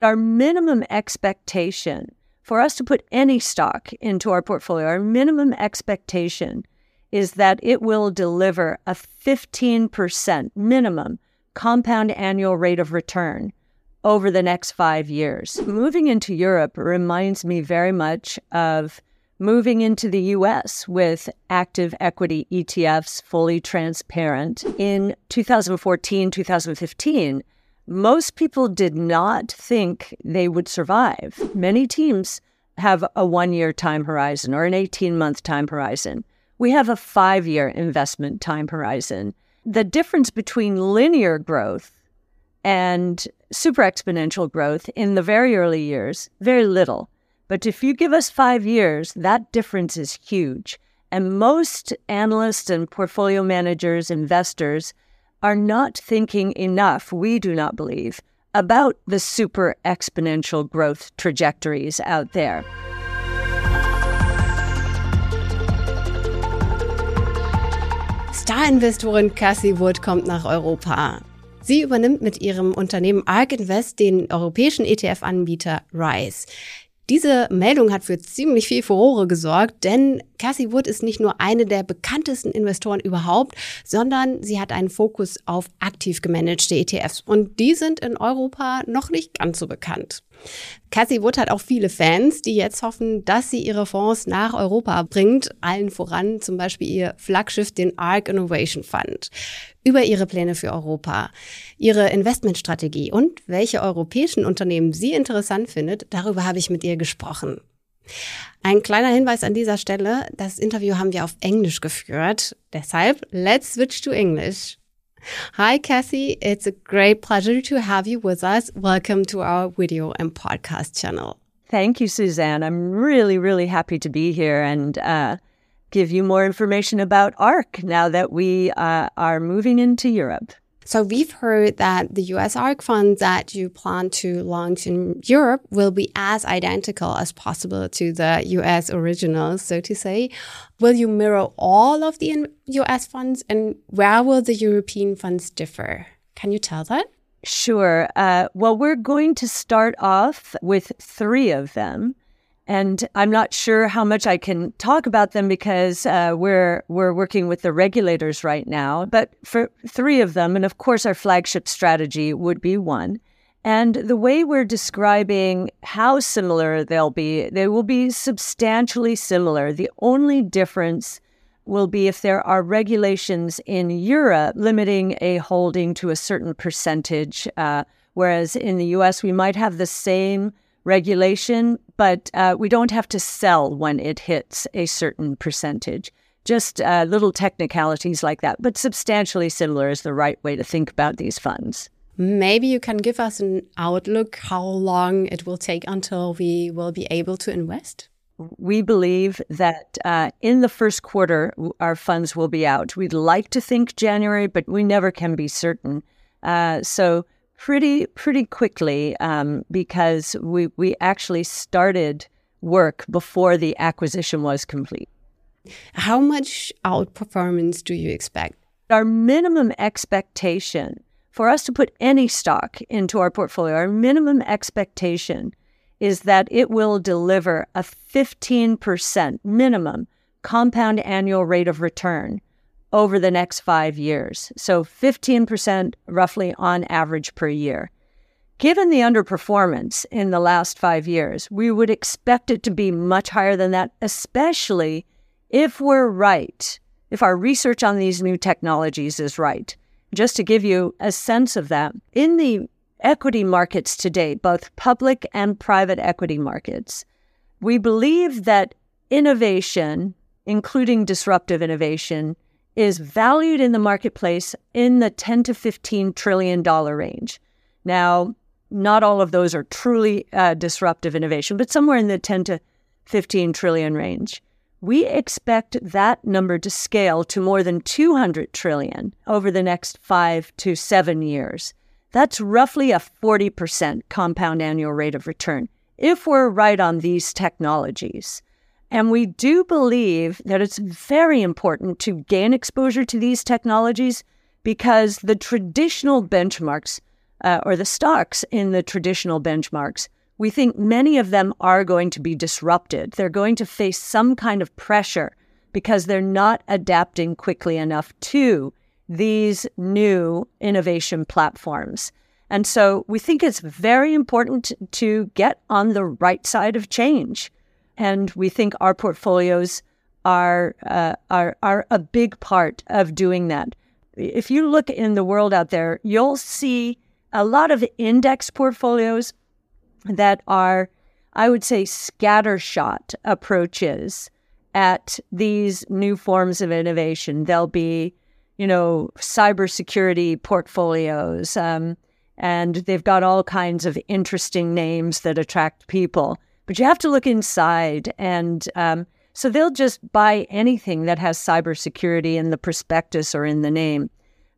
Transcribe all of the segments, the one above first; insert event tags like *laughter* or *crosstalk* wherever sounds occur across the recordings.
Our minimum expectation for us to put any stock into our portfolio, our minimum expectation is that it will deliver a 15% minimum compound annual rate of return over the next five years. Moving into Europe reminds me very much of moving into the US with active equity ETFs, fully transparent. In 2014, 2015, most people did not think they would survive. Many teams have a one year time horizon or an 18 month time horizon. We have a five year investment time horizon. The difference between linear growth and super exponential growth in the very early years, very little. But if you give us five years, that difference is huge. And most analysts and portfolio managers, investors, are not thinking enough, we do not believe, about the super exponential growth trajectories out there. Star-Investorin Cassie Wood kommt nach Europa. Sie übernimmt mit ihrem Unternehmen ARK Invest den europäischen ETF-Anbieter Rise. Diese Meldung hat für ziemlich viel Furore gesorgt, denn Cassie Wood ist nicht nur eine der bekanntesten Investoren überhaupt, sondern sie hat einen Fokus auf aktiv gemanagte ETFs und die sind in Europa noch nicht ganz so bekannt. Cassie Wood hat auch viele Fans, die jetzt hoffen, dass sie ihre Fonds nach Europa bringt, allen voran zum Beispiel ihr Flaggschiff, den ARC Innovation Fund. Über ihre Pläne für Europa, ihre Investmentstrategie und welche europäischen Unternehmen sie interessant findet, darüber habe ich mit ihr gesprochen. Ein kleiner Hinweis an dieser Stelle, das Interview haben wir auf Englisch geführt, deshalb let's switch to English. Hi, Cathie. It's a great pleasure to have you with us. Welcome to our video and podcast channel. Thank you, Susanne. I'm really, really happy to be here and uh, give you more information about ARK now that we uh, are moving into Europe. So we've heard that the US ARK fund that you plan to launch in Europe will be as identical as possible to the US original, so to say. Will you mirror all of the US funds and where will the European funds differ? Can you tell that? Sure. Uh, well, we're going to start off with three of them. And I'm not sure how much I can talk about them because uh, we're we're working with the regulators right now. But for three of them, and of course our flagship strategy would be one. And the way we're describing how similar they'll be, they will be substantially similar. The only difference will be if there are regulations in Europe limiting a holding to a certain percentage, uh, whereas in the US we might have the same regulation, but uh, we don't have to sell when it hits a certain percentage. Just uh, little technicalities like that, but substantially similar is the right way to think about these funds. Maybe you can give us an outlook how long it will take until we will be able to invest? We believe that uh, in the first quarter, our funds will be out. We'd like to think January, but we never can be certain. Uh, so pretty pretty quickly um, because we we actually started work before the acquisition was complete. How much outperformance do you expect? Our minimum expectation for us to put any stock into our portfolio, our minimum expectation is that it will deliver a 15% minimum compound annual rate of return over the next five years. So 15% roughly on average per year. Given the underperformance in the last five years, we would expect it to be much higher than that, especially if we're right, if our research on these new technologies is right. Just to give you a sense of that, in the equity markets today, both public and private equity markets, we believe that innovation, including disruptive innovation, is valued in the marketplace in the 10 to 15 trillion dollar range. Now, not all of those are truly uh, disruptive innovation, but somewhere in the 10 to 15 trillion range. We expect that number to scale to more than 200 trillion over the next five to seven years. That's roughly a 40% compound annual rate of return if we're right on these technologies. And we do believe that it's very important to gain exposure to these technologies because the traditional benchmarks uh, or the stocks in the traditional benchmarks, we think many of them are going to be disrupted. They're going to face some kind of pressure because they're not adapting quickly enough to these new innovation platforms. And so we think it's very important to get on the right side of change. And we think our portfolios are, uh, are, are a big part of doing that. If you look in the world out there, you'll see a lot of index portfolios that are, I would say, scattershot approaches at these new forms of innovation. There'll be, you know, cybersecurity portfolios, um, and they've got all kinds of interesting names that attract people. But you have to look inside, and um, so they'll just buy anything that has cybersecurity in the prospectus or in the name.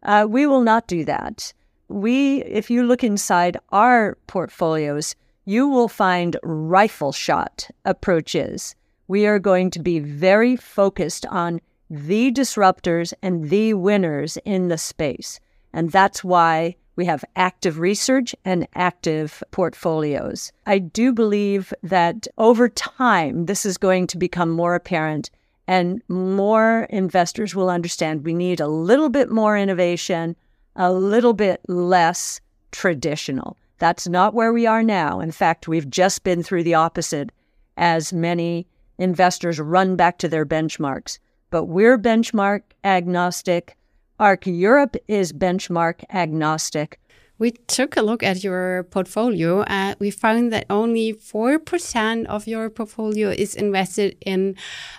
Uh, we will not do that. We, if you look inside our portfolios, you will find rifle shot approaches. We are going to be very focused on the disruptors and the winners in the space. And that's why we have active research and active portfolios. I do believe that over time, this is going to become more apparent and more investors will understand we need a little bit more innovation, a little bit less traditional. That's not where we are now. In fact, we've just been through the opposite as many investors run back to their benchmarks. But we're benchmark agnostic. ARK Europe is benchmark agnostic. We took a look at your portfolio. and we found that only 4% of your portfolio is invested in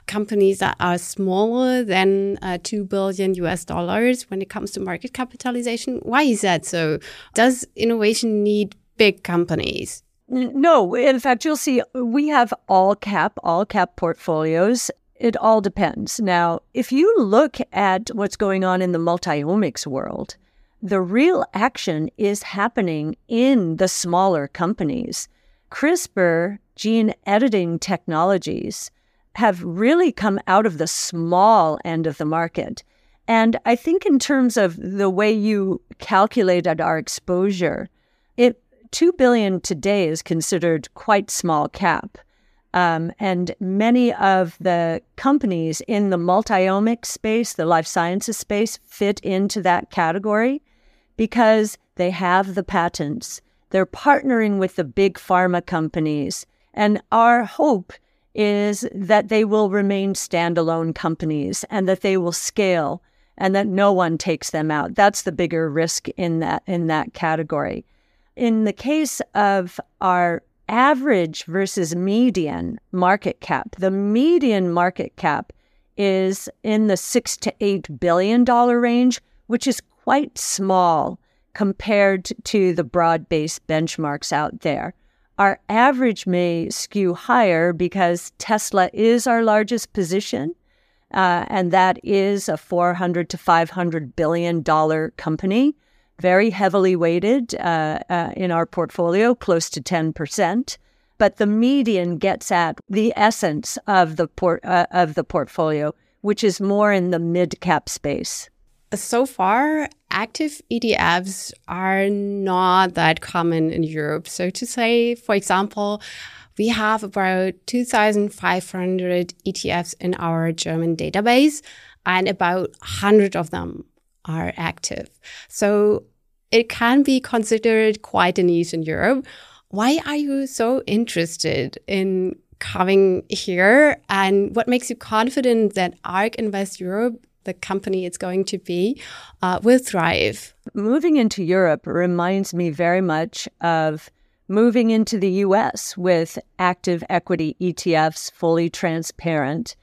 companies that are smaller than uh, 2 billion US dollars when it comes to market capitalization. Why is that so? Does innovation need big companies? No, in fact, you'll see we have all cap, all cap portfolios. It all depends. Now, if you look at what's going on in the multiomics world, the real action is happening in the smaller companies. CRISPR gene editing technologies have really come out of the small end of the market. And I think, in terms of the way you calculated our exposure, it 2 billion today is considered quite small cap. Um, and many of the companies in the multiomic space, the life sciences space, fit into that category because they have the patents. They're partnering with the big pharma companies. And our hope is that they will remain standalone companies and that they will scale and that no one takes them out. That's the bigger risk in that in that category. In the case of our average versus median market cap, the median market cap is in the 6 to 8 billion dollar range, which is quite small compared to the broad based benchmarks out there. Our average may skew higher because Tesla is our largest position, uh, and that is a 400 to 500 billion dollar company, very heavily weighted uh, uh, in our portfolio, close to 10%. But the median gets at the essence of the port, uh, of the portfolio, which is more in the mid cap space. So far, active ETFs are not that common in Europe. So to say, for example, we have about 2,500 ETFs in our German database, and about 100 of them are active. So it can be considered quite a niche in Europe. Why are you so interested in coming here? And what makes you confident that ARK Invest Europe the company it's going to be uh, will thrive. Moving into Europe reminds me very much of moving into the US with active equity ETFs, fully transparent.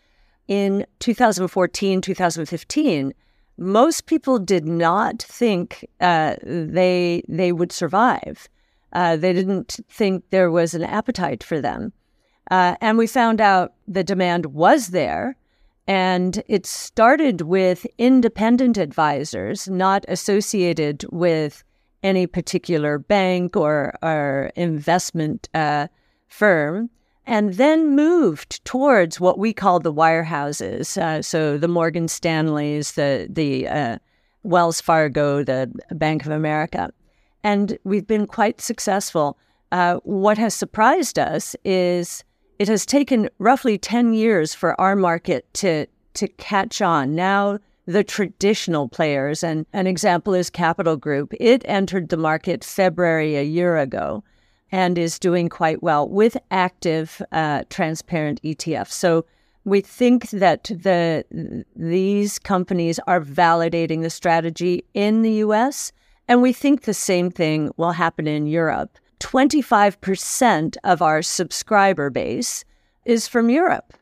In 2014, 2015, most people did not think uh, they they would survive. Uh, they didn't think there was an appetite for them, uh, and we found out the demand was there. And it started with independent advisors, not associated with any particular bank or, or investment uh, firm, and then moved towards what we call the wirehouses. Uh, so the Morgan Stanleys, the, the uh, Wells Fargo, the Bank of America. and we've been quite successful. Uh, what has surprised us is it has taken roughly 10 years for our market to, to catch on. Now, the traditional players, and an example is Capital Group, it entered the market February a year ago and is doing quite well with active, uh, transparent ETFs. So we think that the these companies are validating the strategy in the US and we think the same thing will happen in Europe. 25% of our subscriber base is from Europe.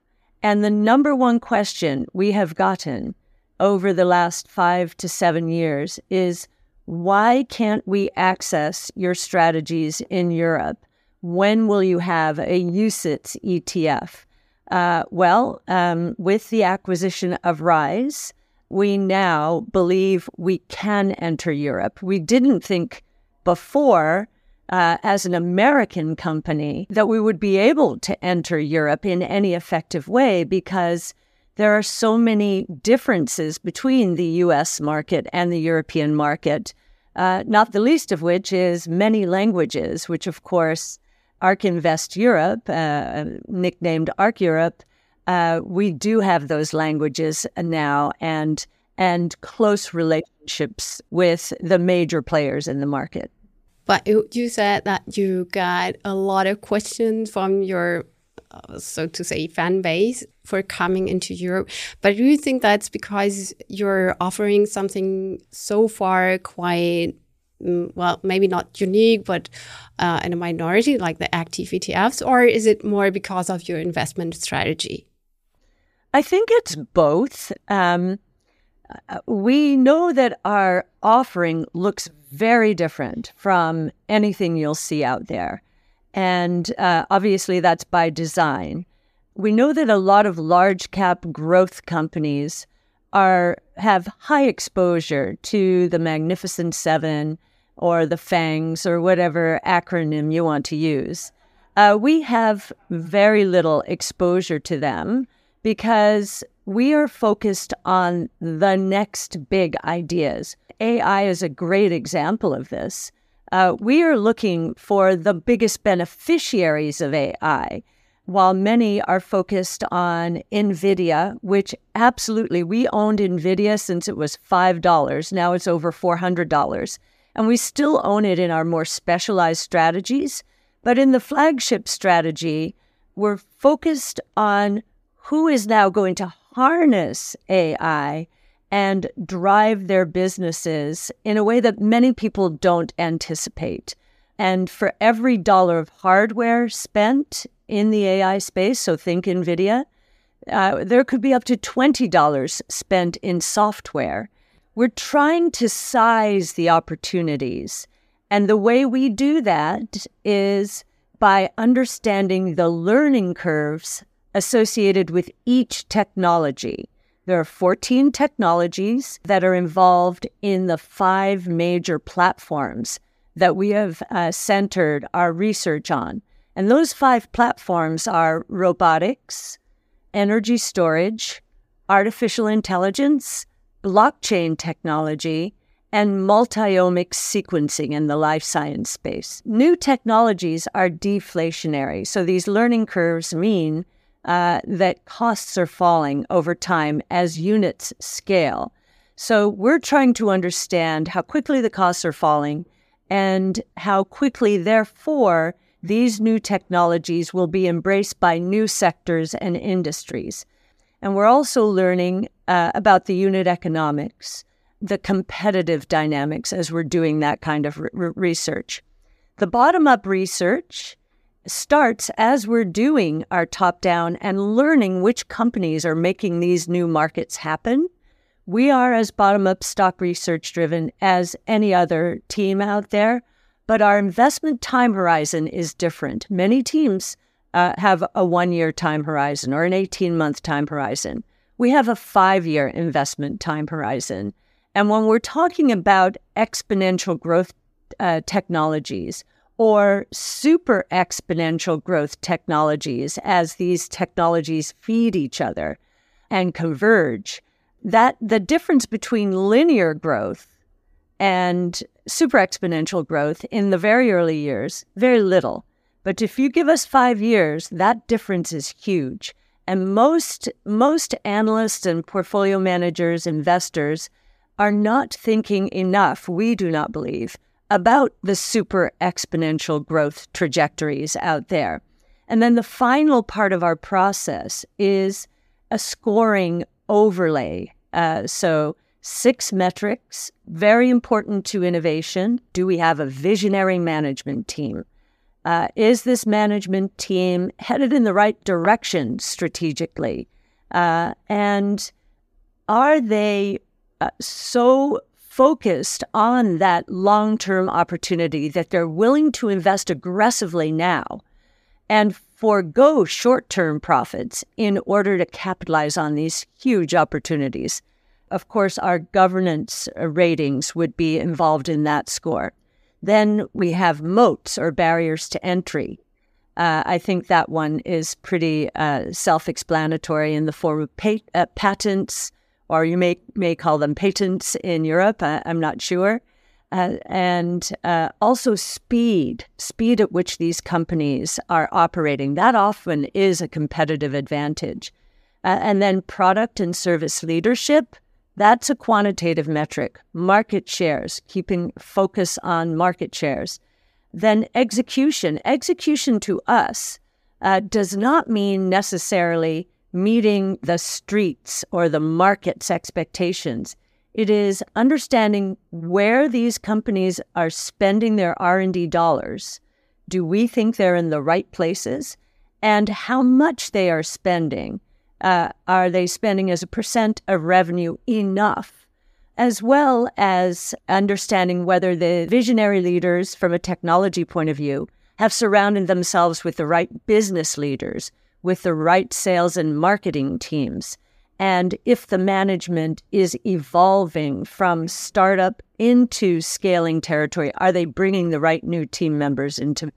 And the number one question we have gotten over the last 5 to 7 years is why can't we access your strategies in Europe? When will you have a UCITS ETF? Uh, well, um, with the acquisition of Rize, we now believe we can enter Europe. We didn't think before, uh, as an American company, that we would be able to enter Europe in any effective way because there are so many differences between the US market and the European market, uh, not the least of which is many languages, which, of course, ARK Invest Europe, uh, nicknamed ARK Europe, uh, we do have those languages now and and close relationships with the major players in the market. But you said that you got a lot of questions from your, so to say, fan base for coming into Europe. But do you think that's because you're offering something so far quite mm, well, maybe not unique, but uh, in a minority, like the active ETFs, or is it more because of your investment strategy? I think it's both. Um, uh, we know that our offering looks very different from anything you'll see out there. And uh, obviously, that's by design. We know that a lot of large cap growth companies are have high exposure to the Magnificent Seven or the FANGs or whatever acronym you want to use. Uh, we have very little exposure to them because we are focused on the next big ideas. AI is a great example of this. Uh, we are looking for the biggest beneficiaries of AI, while many are focused on NVIDIA, which absolutely we owned NVIDIA since it was $5. Now it's over $400. And we still own it in our more specialized strategies. But in the flagship strategy, we're focused on who is now going to harness AI and drive their businesses in a way that many people don't anticipate. And for every dollar of hardware spent in the AI space, so think NVIDIA, uh, there could be up to $20 spent in software. We're trying to size the opportunities. And the way we do that is by understanding the learning curves associated with each technology. There are 14 technologies that are involved in the five major platforms that we have uh, centered our research on. And those five platforms are robotics, energy storage, artificial intelligence, blockchain technology, and multiomics sequencing in the life science space. New technologies are deflationary. So these learning curves mean uh, that costs are falling over time as units scale. So we're trying to understand how quickly the costs are falling and how quickly, therefore, these new technologies will be embraced by new sectors and industries. And we're also learning uh, about the unit economics, the competitive dynamics as we're doing that kind of re- research. The bottom up research starts as we're doing our top down and learning which companies are making these new markets happen. We are as bottom up stock research driven as any other team out there, but our investment time horizon is different. Many teams uh, have a one year time horizon or an 18 month time horizon. We have a five year investment time horizon. And when we're talking about exponential growth uh, technologies, or super exponential growth technologies as these technologies feed each other and converge that the difference between linear growth and super exponential growth in the very early years, very little. But if you give us five years, that difference is huge. And most most analysts and portfolio managers, investors are not thinking enough, we do not believe, about the super exponential growth trajectories out there. And then the final part of our process is a scoring overlay. Uh, so, six metrics, very important to innovation. Do we have a visionary management team? Uh, is this management team headed in the right direction strategically? Uh, and are they uh, so focused on that long term opportunity that they're willing to invest aggressively now and forego short term profits in order to capitalize on these huge opportunities. Of course, our governance ratings would be involved in that score. Then we have moats or barriers to entry. Uh, I think that one is pretty uh, self explanatory in the form of uh, patents, or you may may call them patents in Europe. I, am not sure. Uh, and uh, also speed, speed at which these companies are operating. That often is a competitive advantage. Uh, and then product and service leadership. That's a quantitative metric. Market shares, keeping focus on market shares. Then execution. Execution to us uh, does not mean necessarily meeting the streets or the market's expectations. It is understanding where these companies are spending their R&D dollars. Do we think they're in the right places? And how much they are spending. Uh, are they spending as a percent of revenue enough? As well as understanding whether the visionary leaders from a technology point of view have surrounded themselves with the right business leaders with the right sales and marketing teams. And if the management is evolving from startup into scaling territory, are they bringing the right new team members into?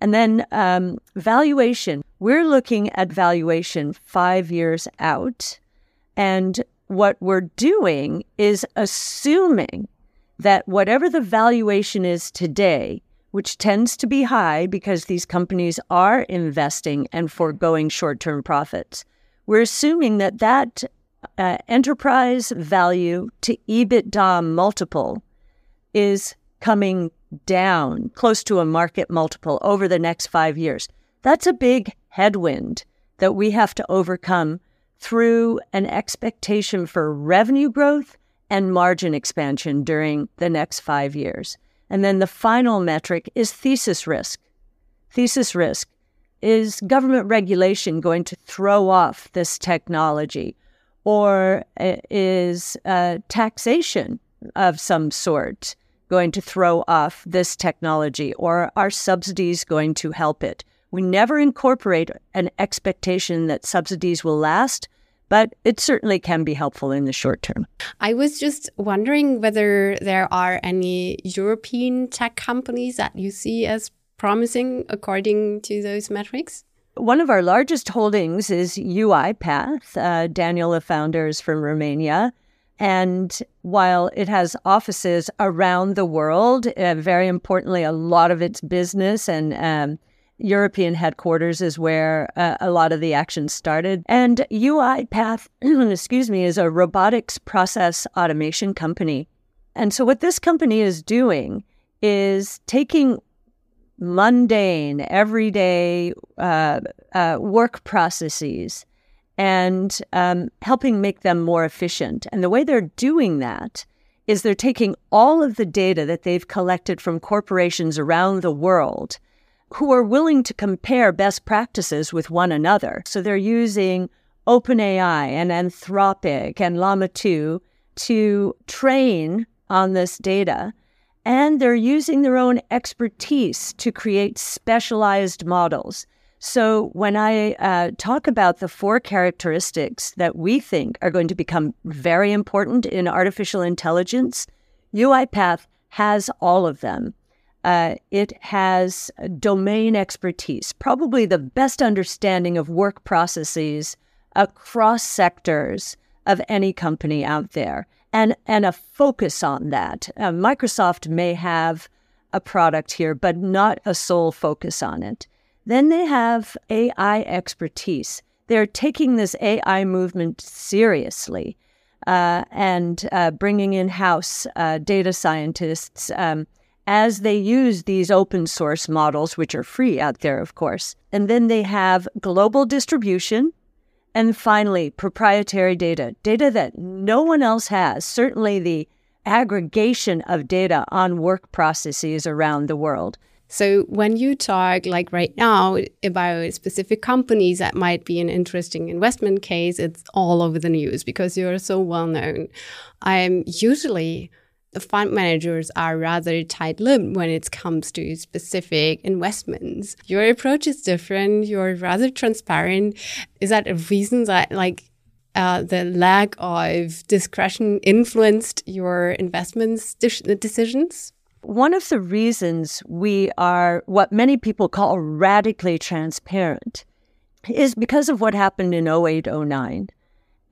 And then um, valuation. We're looking at valuation five years out. And what we're doing is assuming that whatever the valuation is today, which tends to be high because these companies are investing and foregoing short term profits. We're assuming that that uh, enterprise value to EBITDA multiple is coming down close to a market multiple over the next five years. That's a big headwind that we have to overcome through an expectation for revenue growth and margin expansion during the next five years. And then the final metric is thesis risk. Thesis risk is government regulation going to throw off this technology, or is uh, taxation of some sort going to throw off this technology, or are subsidies going to help it? We never incorporate an expectation that subsidies will last but it certainly can be helpful in the short term. I was just wondering whether there are any European tech companies that you see as promising according to those metrics. One of our largest holdings is UiPath. Uh, Daniel, the founder, is from Romania. And while it has offices around the world, uh, very importantly, a lot of its business and um, European headquarters is where uh, a lot of the action started. And UiPath, *clears throat* excuse me, is a robotics process automation company. And so, what this company is doing is taking mundane, everyday uh, uh, work processes and um, helping make them more efficient. And the way they're doing that is they're taking all of the data that they've collected from corporations around the world who are willing to compare best practices with one another. So they're using OpenAI and Anthropic and Llama 2 to train on this data. And they're using their own expertise to create specialized models. So, when I uh, talk about the four characteristics that we think are going to become very important in artificial intelligence, UiPath has all of them. Uh, it has domain expertise, probably the best understanding of work processes across sectors of any company out there. and, and a focus on that. Uh, Microsoft may have a product here, but not a sole focus on it. Then they have AI expertise. They're taking this AI movement seriously uh, and uh, bringing in house uh, data scientists um, as they use these open source models, which are free out there, of course. And then they have global distribution. And finally, proprietary data, data that no one else has, certainly the aggregation of data on work processes around the world. So when you talk like right now about specific companies that might be an interesting investment case, it's all over the news because you're so well known. I'm usually fund managers are rather tight-lipped when it comes to specific investments. Your approach is different. You're rather transparent. Is that a reason that like uh, the lack of discretion influenced your investments decisions? One of the reasons we are what many people call radically transparent is because of what happened in 08 09.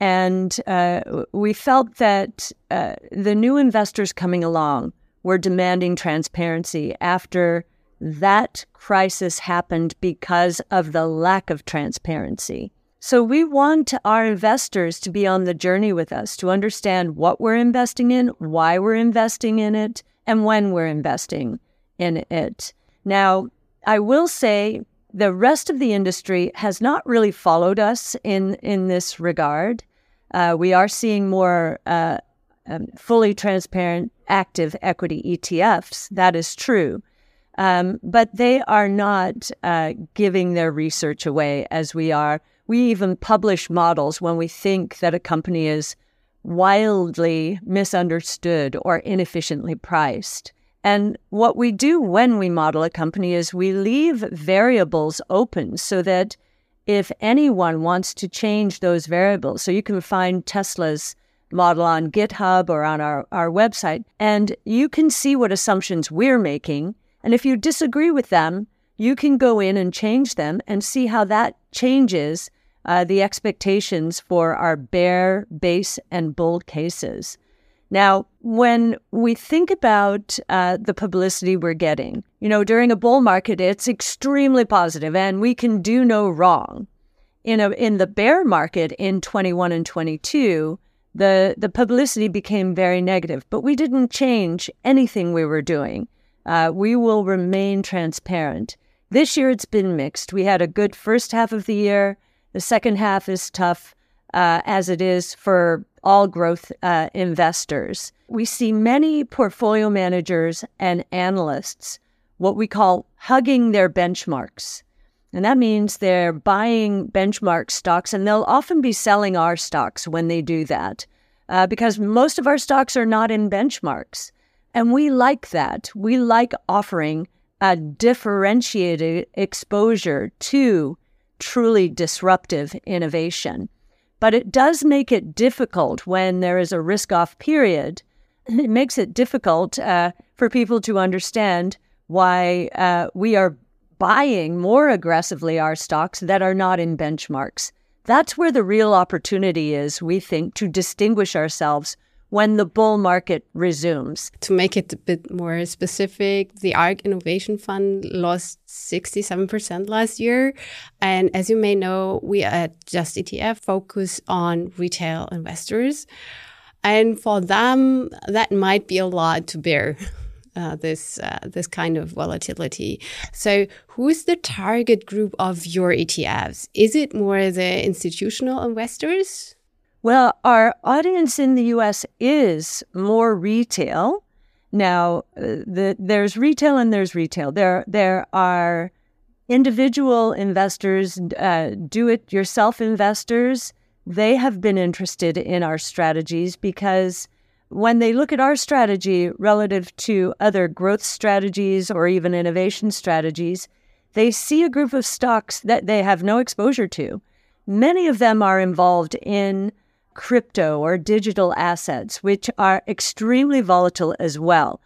And uh, we felt that uh, the new investors coming along were demanding transparency after that crisis happened because of the lack of transparency. So we want our investors to be on the journey with us to understand what we're investing in, why we're investing in it, and when we're investing in it. Now, I will say the rest of the industry has not really followed us in, in this regard. Uh, we are seeing more uh, um, fully transparent active equity ETFs. That is true. Um, but they are not uh, giving their research away as we are. We even publish models when we think that a company is wildly misunderstood or inefficiently priced. And what we do when we model a company is we leave variables open so that if anyone wants to change those variables, so you can find Tesla's model on GitHub or on our, our website, and you can see what assumptions we're making. And if you disagree with them, you can go in and change them and see how that changes uh, the expectations for our bear, base, and bull cases. Now, when we think about uh, the publicity we're getting, you know, during a bull market, it's extremely positive and we can do no wrong. In, a, in the bear market in 21 and 22, the, the publicity became very negative, but we didn't change anything we were doing. Uh, we will remain transparent. This year it's been mixed. We had a good first half of the year. The second half is tough, uh, as it is for all growth uh, investors. We see many portfolio managers and analysts, what we call hugging their benchmarks. And that means they're buying benchmark stocks, and they'll often be selling our stocks when they do that, uh, because most of our stocks are not in benchmarks. And we like that. We like offering a differentiated exposure to truly disruptive innovation. But it does make it difficult when there is a risk off period. *laughs* It makes it difficult uh, for people to understand why uh, we are buying more aggressively our stocks that are not in benchmarks. That's where the real opportunity is, we think, to distinguish ourselves when the bull market resumes. To make it a bit more specific, the ARK Innovation Fund lost 67% last year. And as you may know, we at justETF focus on retail investors. And for them, that might be a lot to bear. *laughs* Uh, this uh, this kind of volatility. So, who is the target group of your ETFs? Is it more the institutional investors? Well, our audience in the US is more retail. Now, uh, the, there's retail and there's retail. There, there are individual investors, uh, do it yourself investors. They have been interested in our strategies because when they look at our strategy relative to other growth strategies or even innovation strategies, they see a group of stocks that they have no exposure to. Many of them are involved in crypto or digital assets, which are extremely volatile as well.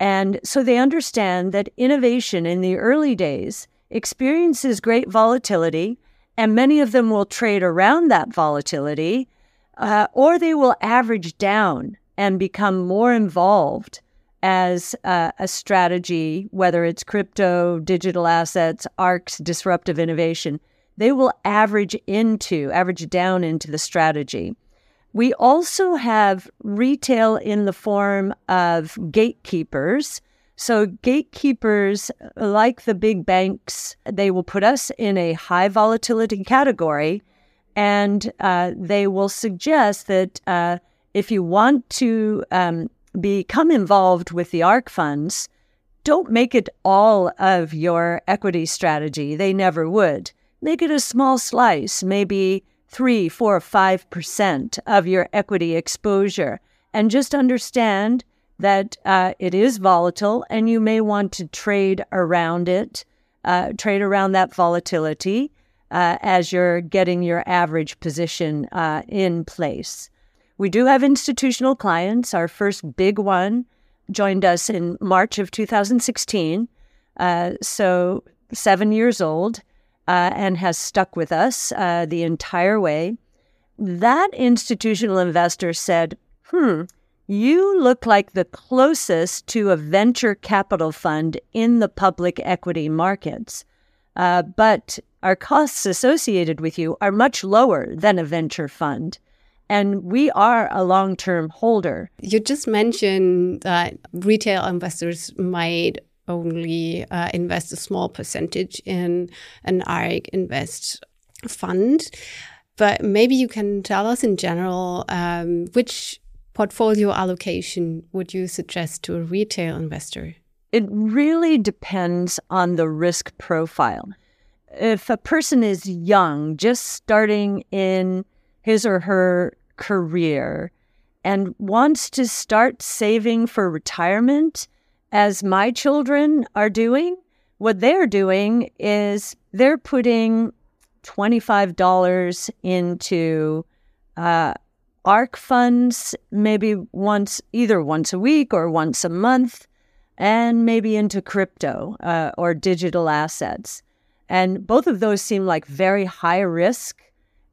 And so they understand that innovation in the early days experiences great volatility, and many of them will trade around that volatility, uh, or they will average down and become more involved as a, a strategy, whether it's crypto, digital assets, ARK's, disruptive innovation, they will average into, average down into the strategy. We also have retail in the form of gatekeepers. So, gatekeepers, like the big banks, they will put us in a high volatility category and uh, they will suggest that uh, if you want to um, become involved with the ARK funds, don't make it all of your equity strategy. They never would. Make it a small slice, maybe three, four, five percent of your equity exposure, and just understand that uh, it is volatile, and you may want to trade around it, uh, trade around that volatility uh, as you're getting your average position uh, in place. We do have institutional clients. Our first big one joined us in March of 2016. Uh, so, seven years old, uh, and has stuck with us uh, the entire way. That institutional investor said, Hmm, you look like the closest to a venture capital fund in the public equity markets. Uh, but our costs associated with you are much lower than a venture fund and we are a long term holder. You just mentioned that retail investors might only uh, invest a small percentage in an ARK Invest fund. But maybe you can tell us in general um, which portfolio allocation would you suggest to a retail investor? It really depends on the risk profile. If a person is young, just starting in his or her career and wants to start saving for retirement, as my children are doing, what they're doing is they're putting $25 into uh, ARK funds, maybe once, either once a week or once a month, and maybe into crypto uh, or digital assets. And both of those seem like very high risk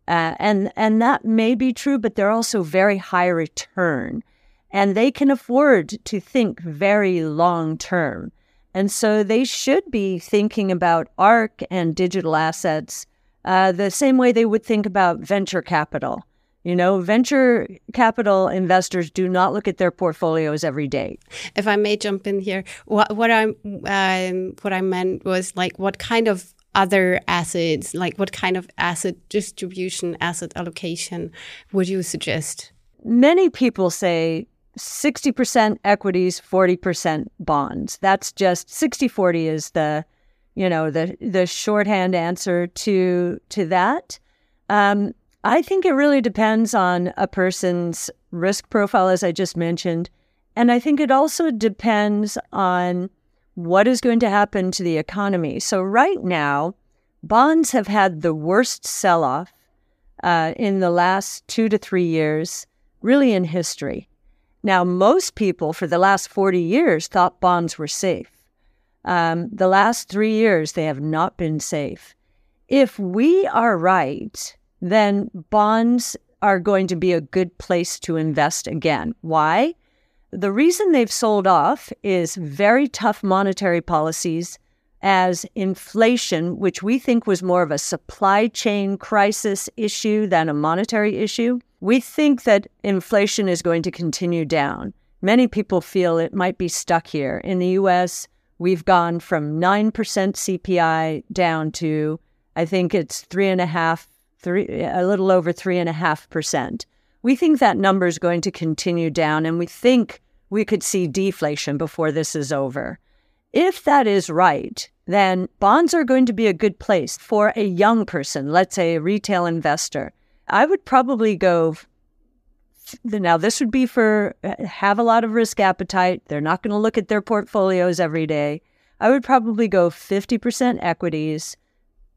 uh, and and that may be true, but they're also very high return, and they can afford to think very long term, and so they should be thinking about ARK and digital assets uh, the same way they would think about venture capital. You know, venture capital investors do not look at their portfolios every day. If I may jump in here, what what I um, what I meant was like, what kind of other assets? Like, what kind of asset distribution, asset allocation would you suggest? Many people say 60% equities, 40% bonds. That's just 60 40 is the you know the the shorthand answer to to that. Um, I think it really depends on a person's risk profile, as I just mentioned, and I think it also depends on what is going to happen to the economy. So, right now, bonds have had the worst sell off uh, in the last two to three years, really in history. Now, most people for the last 40 years thought bonds were safe. Um, the last three years, they have not been safe. If we are right, then bonds are going to be a good place to invest again. Why? The reason they've sold off is very tough monetary policies as inflation, which we think was more of a supply chain crisis issue than a monetary issue. We think that inflation is going to continue down. Many people feel it might be stuck here. In the US, we've gone from 9% CPI down to, I think it's three and a half, three, a little over three and a half percent. We think that number is going to continue down, and we think we could see deflation before this is over. If that is right, then bonds are going to be a good place for a young person, let's say a retail investor. I would probably go now this would be for uh, have a lot of risk appetite. They're not going to look at their portfolios every day. I would probably go 50% equities,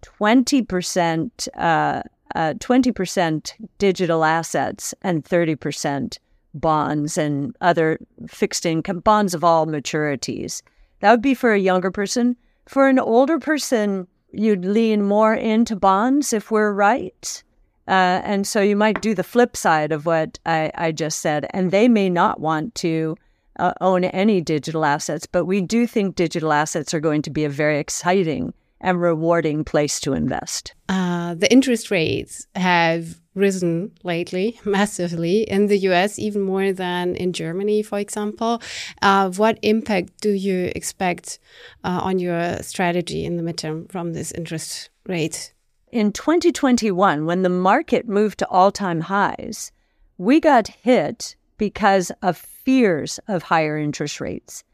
20% uh, uh, 20% digital assets, and 30% bonds and other fixed income bonds of all maturities. That would be for a younger person. For an older person, you'd lean more into bonds if we're right. Uh, and so you might do the flip side of what I, I just said, and they may not want to uh, own any digital assets, but we do think digital assets are going to be a very exciting and rewarding place to invest. Uh, the interest rates have risen lately *laughs* massively in the US, even more than in Germany, for example. Uh, what impact do you expect uh, on your strategy in the midterm from this interest rate? In 2021, when the market moved to all time highs, we got hit because of fears of higher interest rates.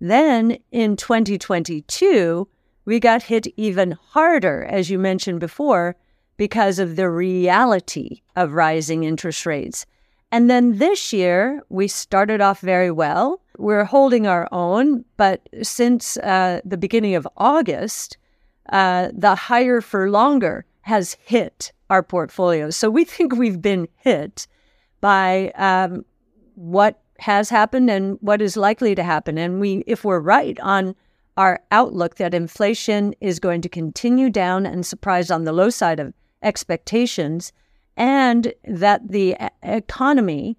Then in 2022, we got hit even harder, as you mentioned before, because of the reality of rising interest rates. And then this year, we started off very well. We're holding our own, but since uh, the beginning of August, uh, the higher for longer has hit our portfolio. So we *laughs* think we've been hit by um, what has happened and what is likely to happen. And we, if we're right on our outlook that inflation is going to continue down and surprise on the low side of expectations, and that the economy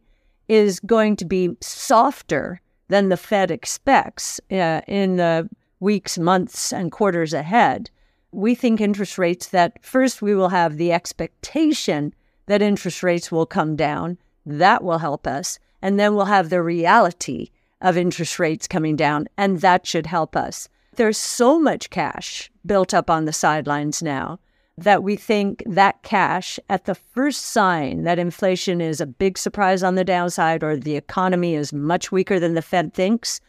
is going to be softer than the Fed expects uh, in the weeks, months, and quarters ahead. We think interest rates that first we will have the expectation that interest rates will come down. That will help us. And then we'll have the reality of interest rates coming down, and that should help us. There's so much cash built up on the sidelines now that we think that cash, at the first sign that inflation is a big surprise on the downside or the economy is much weaker than the Fed thinks,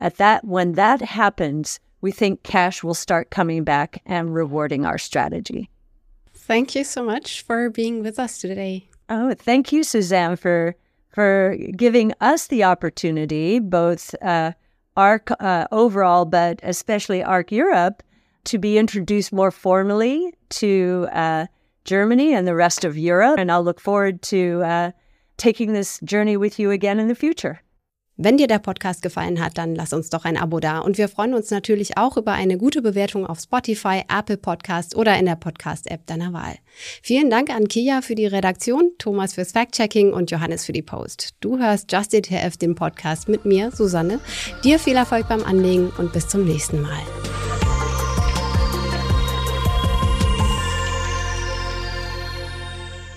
at that when that happens, we think cash will start coming back and rewarding our strategy. Thank you so much for being with us today. Oh, thank you, Susanne, for for giving us the opportunity, both uh, ARK uh, overall, but especially ARK Europe, to be introduced more formally to uh, Germany and the rest of Europe. And I'll look forward to uh, taking this journey with you again in the future. Wenn dir der Podcast gefallen hat, dann lass uns doch ein Abo da. Und wir freuen uns natürlich auch über eine gute Bewertung auf Spotify, Apple Podcast oder in der Podcast-App deiner Wahl. Vielen Dank an Kia für die Redaktion, Thomas fürs Fact-Checking und Johannes für die Post. Du hörst Just ETF, den Podcast mit mir, Susanne. Dir viel Erfolg beim Anlegen und bis zum nächsten Mal.